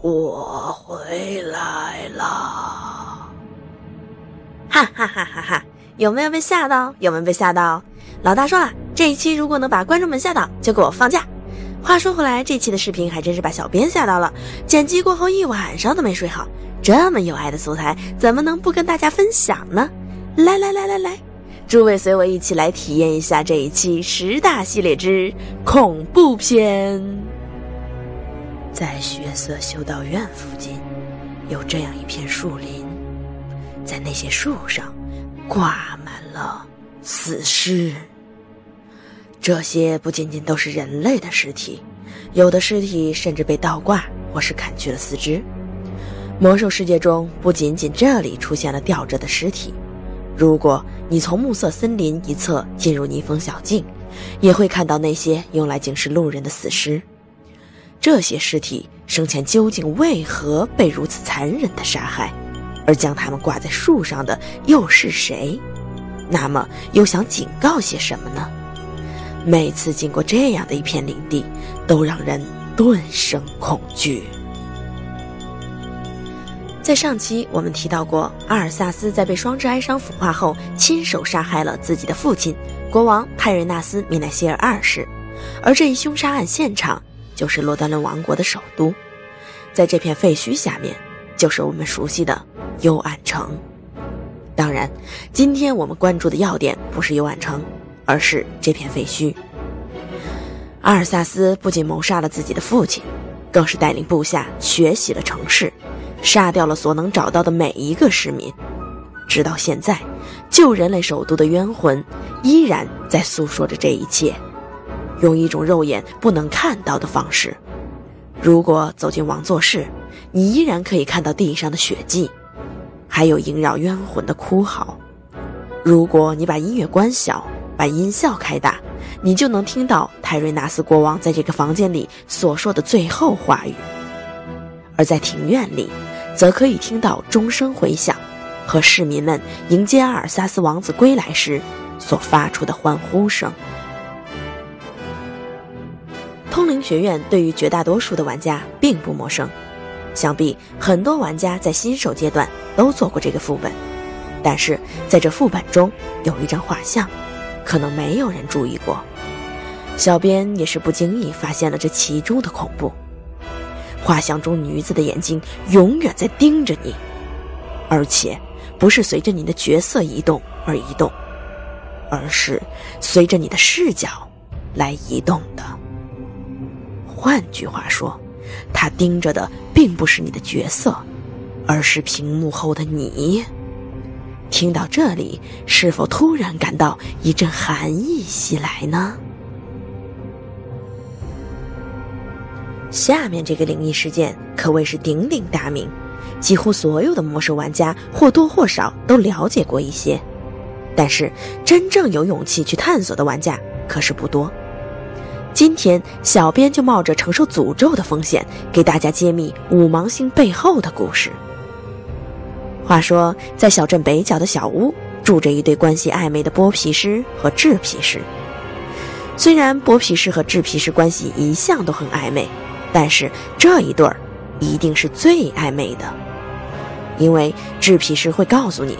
我回来了！哈哈哈哈哈！有没有被吓到？有没有被吓到？老大说了，这一期如果能把观众们吓到，就给我放假。话说回来，这期的视频还真是把小编吓到了，剪辑过后一晚上都没睡好。这么有爱的素材，怎么能不跟大家分享呢？来来来来来，诸位随我一起来体验一下这一期十大系列之恐怖片。在血色修道院附近，有这样一片树林，在那些树上挂满了死尸。这些不仅仅都是人类的尸体，有的尸体甚至被倒挂或是砍去了四肢。魔兽世界中不仅仅这里出现了吊着的尸体，如果你从暮色森林一侧进入逆风小径，也会看到那些用来警示路人的死尸。这些尸体生前究竟为何被如此残忍的杀害？而将他们挂在树上的又是谁？那么又想警告些什么呢？每次经过这样的一片领地，都让人顿生恐惧。在上期我们提到过，阿尔萨斯在被双之哀伤腐化后，亲手杀害了自己的父亲国王泰瑞纳斯米奈希尔二世，而这一凶杀案现场。就是洛丹伦王国的首都，在这片废墟下面，就是我们熟悉的幽暗城。当然，今天我们关注的要点不是幽暗城，而是这片废墟。阿尔萨斯不仅谋杀了自己的父亲，更是带领部下血洗了城市，杀掉了所能找到的每一个市民。直到现在，旧人类首都的冤魂依然在诉说着这一切。用一种肉眼不能看到的方式。如果走进王座室，你依然可以看到地上的血迹，还有萦绕冤魂的哭嚎。如果你把音乐关小，把音效开大，你就能听到泰瑞纳斯国王在这个房间里所说的最后话语。而在庭院里，则可以听到钟声回响，和市民们迎接阿尔萨斯王子归来时所发出的欢呼声。通灵学院对于绝大多数的玩家并不陌生，想必很多玩家在新手阶段都做过这个副本。但是在这副本中有一张画像，可能没有人注意过。小编也是不经意发现了这其中的恐怖。画像中女子的眼睛永远在盯着你，而且不是随着你的角色移动而移动，而是随着你的视角来移动的。换句话说，他盯着的并不是你的角色，而是屏幕后的你。听到这里，是否突然感到一阵寒意袭来呢？下面这个灵异事件可谓是鼎鼎大名，几乎所有的魔兽玩家或多或少都了解过一些，但是真正有勇气去探索的玩家可是不多。今天，小编就冒着承受诅咒的风险，给大家揭秘五芒星背后的故事。话说，在小镇北角的小屋，住着一对关系暧昧的剥皮师和制皮师。虽然剥皮师和制皮师关系一向都很暧昧，但是这一对儿一定是最暧昧的，因为制皮师会告诉你，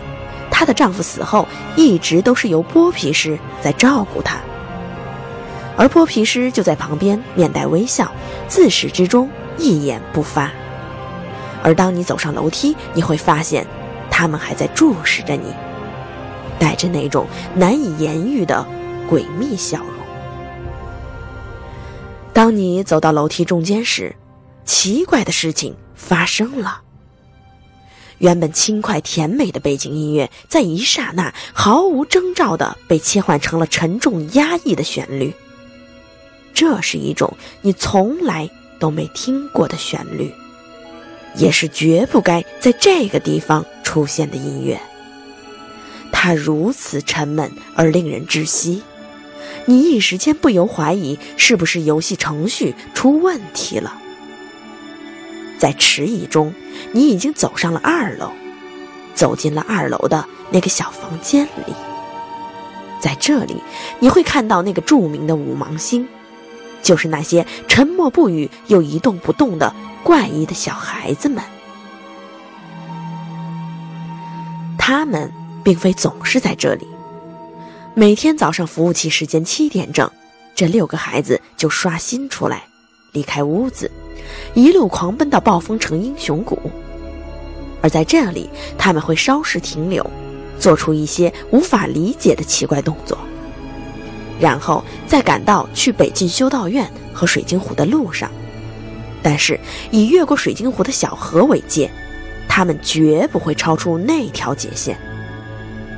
她的丈夫死后一直都是由剥皮师在照顾她。而剥皮师就在旁边，面带微笑，自始至终一言不发。而当你走上楼梯，你会发现，他们还在注视着你，带着那种难以言喻的诡秘笑容。当你走到楼梯中间时，奇怪的事情发生了。原本轻快甜美的背景音乐，在一刹那毫无征兆地被切换成了沉重压抑的旋律。这是一种你从来都没听过的旋律，也是绝不该在这个地方出现的音乐。它如此沉闷而令人窒息，你一时间不由怀疑是不是游戏程序出问题了。在迟疑中，你已经走上了二楼，走进了二楼的那个小房间里。在这里，你会看到那个著名的五芒星。就是那些沉默不语又一动不动的怪异的小孩子们。他们并非总是在这里。每天早上服务器时间七点整，这六个孩子就刷新出来，离开屋子，一路狂奔到暴风城英雄谷。而在这里，他们会稍事停留，做出一些无法理解的奇怪动作，然后再赶到去北进修道院和水晶湖的路上。但是以越过水晶湖的小河为界，他们绝不会超出那条界限，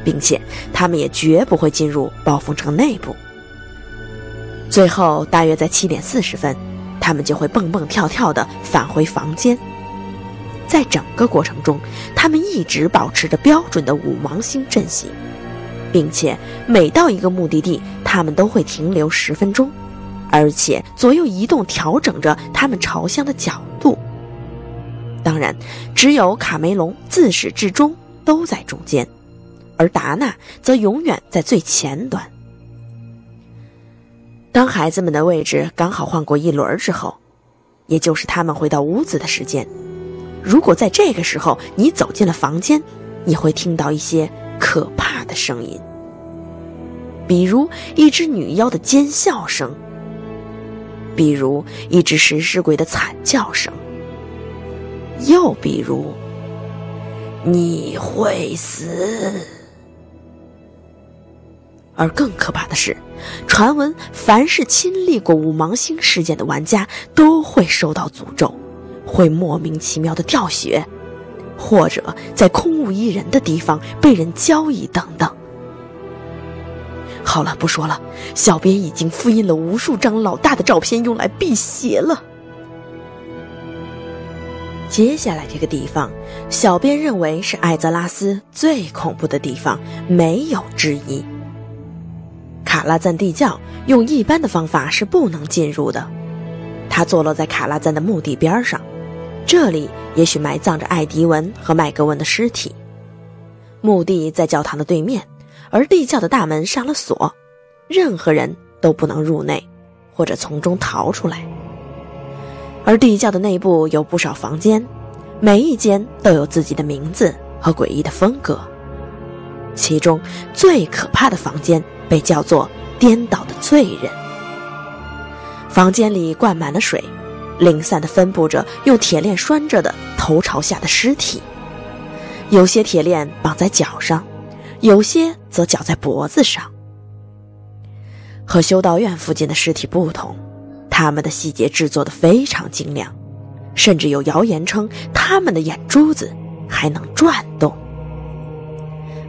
并且他们也绝不会进入暴风城内部。最后，大约在七点四十分，他们就会蹦蹦跳跳地返回房间。在整个过程中，他们一直保持着标准的五芒星阵型，并且每到一个目的地，他们都会停留十分钟，而且左右移动，调整着他们朝向的角度。当然，只有卡梅隆自始至终都在中间，而达娜则永远在最前端。当孩子们的位置刚好换过一轮之后，也就是他们回到屋子的时间。如果在这个时候你走进了房间，你会听到一些可怕的声音，比如一只女妖的尖笑声，比如一只食尸鬼的惨叫声，又比如你会死。而更可怕的是，传闻凡是亲历过五芒星事件的玩家都会受到诅咒。会莫名其妙的掉血，或者在空无一人的地方被人交易等等。好了，不说了，小编已经复印了无数张老大的照片用来辟邪了。接下来这个地方，小编认为是艾泽拉斯最恐怖的地方，没有之一。卡拉赞地窖用一般的方法是不能进入的，它坐落在卡拉赞的墓地边上。这里也许埋葬着艾迪文和麦格文的尸体。墓地在教堂的对面，而地窖的大门上了锁，任何人都不能入内，或者从中逃出来。而地窖的内部有不少房间，每一间都有自己的名字和诡异的风格。其中最可怕的房间被叫做“颠倒的罪人”。房间里灌满了水。零散地分布着用铁链拴着的头朝下的尸体，有些铁链绑在脚上，有些则绞在脖子上。和修道院附近的尸体不同，他们的细节制作的非常精良，甚至有谣言称他们的眼珠子还能转动。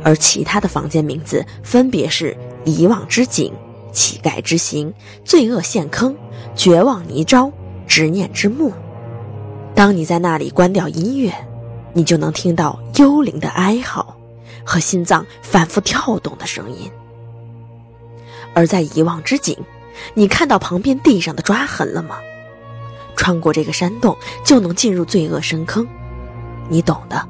而其他的房间名字分别是“遗忘之井”“乞丐之行”“罪恶陷坑”“绝望泥沼”。执念之墓，当你在那里关掉音乐，你就能听到幽灵的哀嚎和心脏反复跳动的声音。而在遗忘之井，你看到旁边地上的抓痕了吗？穿过这个山洞就能进入罪恶深坑，你懂的。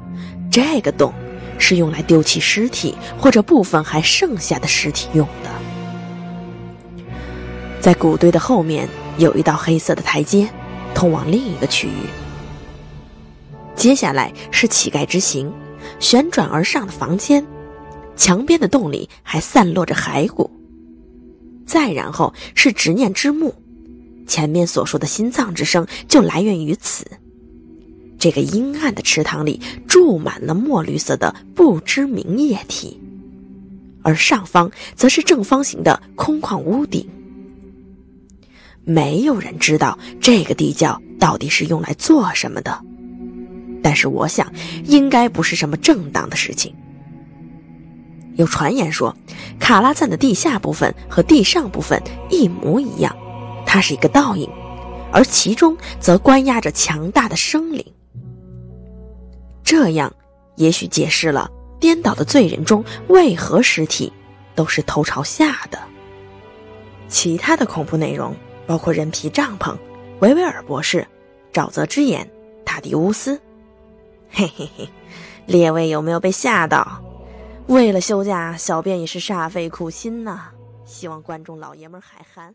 这个洞是用来丢弃尸体或者部分还剩下的尸体用的。在谷堆的后面。有一道黑色的台阶，通往另一个区域。接下来是乞丐之行，旋转而上的房间，墙边的洞里还散落着骸骨。再然后是执念之墓，前面所说的心脏之声就来源于此。这个阴暗的池塘里注满了墨绿色的不知名液体，而上方则是正方形的空旷屋顶。没有人知道这个地窖到底是用来做什么的，但是我想应该不是什么正当的事情。有传言说，卡拉赞的地下部分和地上部分一模一样，它是一个倒影，而其中则关押着强大的生灵。这样也许解释了颠倒的罪人中为何尸体都是头朝下的。其他的恐怖内容。包括人皮帐篷、维维尔博士、沼泽之眼、塔迪乌斯，嘿嘿嘿，列位有没有被吓到？为了休假，小便也是煞费苦心呐。希望观众老爷们海涵。